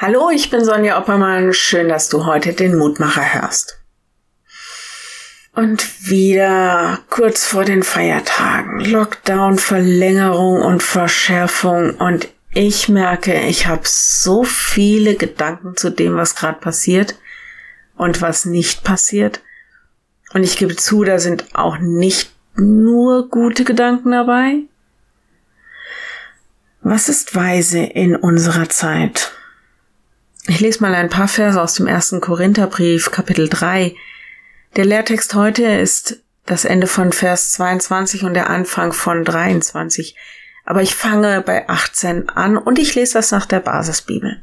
Hallo, ich bin Sonja Oppermann. Schön, dass du heute den Mutmacher hörst. Und wieder kurz vor den Feiertagen. Lockdown, Verlängerung und Verschärfung. Und ich merke, ich habe so viele Gedanken zu dem, was gerade passiert und was nicht passiert. Und ich gebe zu, da sind auch nicht nur gute Gedanken dabei. Was ist weise in unserer Zeit? Ich lese mal ein paar Verse aus dem ersten Korintherbrief, Kapitel 3. Der Lehrtext heute ist das Ende von Vers 22 und der Anfang von 23. Aber ich fange bei 18 an und ich lese das nach der Basisbibel.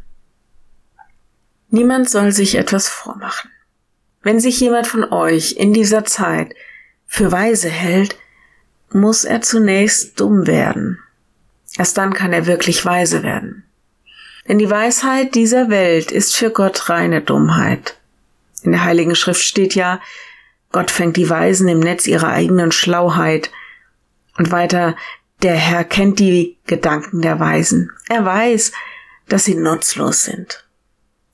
Niemand soll sich etwas vormachen. Wenn sich jemand von euch in dieser Zeit für weise hält, muss er zunächst dumm werden. Erst dann kann er wirklich weise werden. Denn die Weisheit dieser Welt ist für Gott reine Dummheit. In der Heiligen Schrift steht ja, Gott fängt die Weisen im Netz ihrer eigenen Schlauheit. Und weiter, der Herr kennt die Gedanken der Weisen. Er weiß, dass sie nutzlos sind.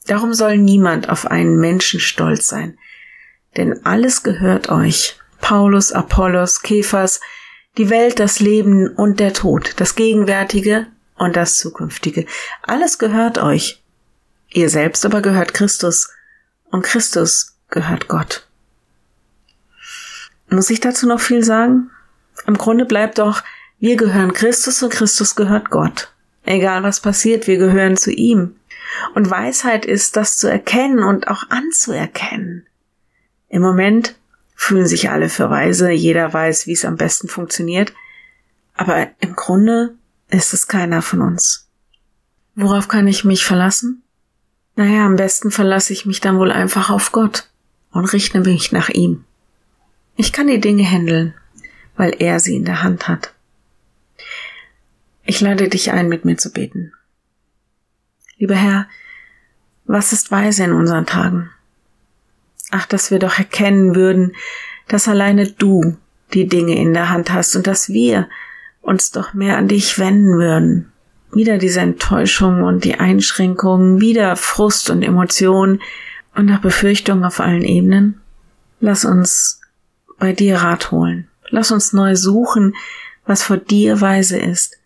Darum soll niemand auf einen Menschen stolz sein. Denn alles gehört euch. Paulus, Apollos, Kephas, die Welt, das Leben und der Tod, das Gegenwärtige und das Zukünftige. Alles gehört euch. Ihr selbst aber gehört Christus und Christus gehört Gott. Muss ich dazu noch viel sagen? Im Grunde bleibt doch, wir gehören Christus und Christus gehört Gott. Egal was passiert, wir gehören zu ihm. Und Weisheit ist, das zu erkennen und auch anzuerkennen. Im Moment fühlen sich alle für weise, jeder weiß, wie es am besten funktioniert, aber im Grunde ist es keiner von uns. Worauf kann ich mich verlassen? Naja, am besten verlasse ich mich dann wohl einfach auf Gott und richte mich nach ihm. Ich kann die Dinge handeln, weil er sie in der Hand hat. Ich lade dich ein, mit mir zu beten. Lieber Herr, was ist weise in unseren Tagen? Ach, dass wir doch erkennen würden, dass alleine du die Dinge in der Hand hast und dass wir uns doch mehr an dich wenden würden. Wieder diese Enttäuschung und die Einschränkungen, wieder Frust und Emotionen und nach Befürchtung auf allen Ebenen. Lass uns bei dir Rat holen. Lass uns neu suchen, was vor dir weise ist.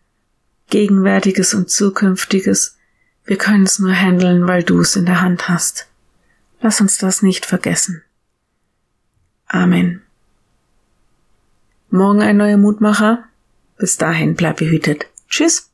Gegenwärtiges und Zukünftiges. Wir können es nur handeln, weil du es in der Hand hast. Lass uns das nicht vergessen. Amen. Morgen ein neuer Mutmacher. Bis dahin bleib behütet. Tschüss.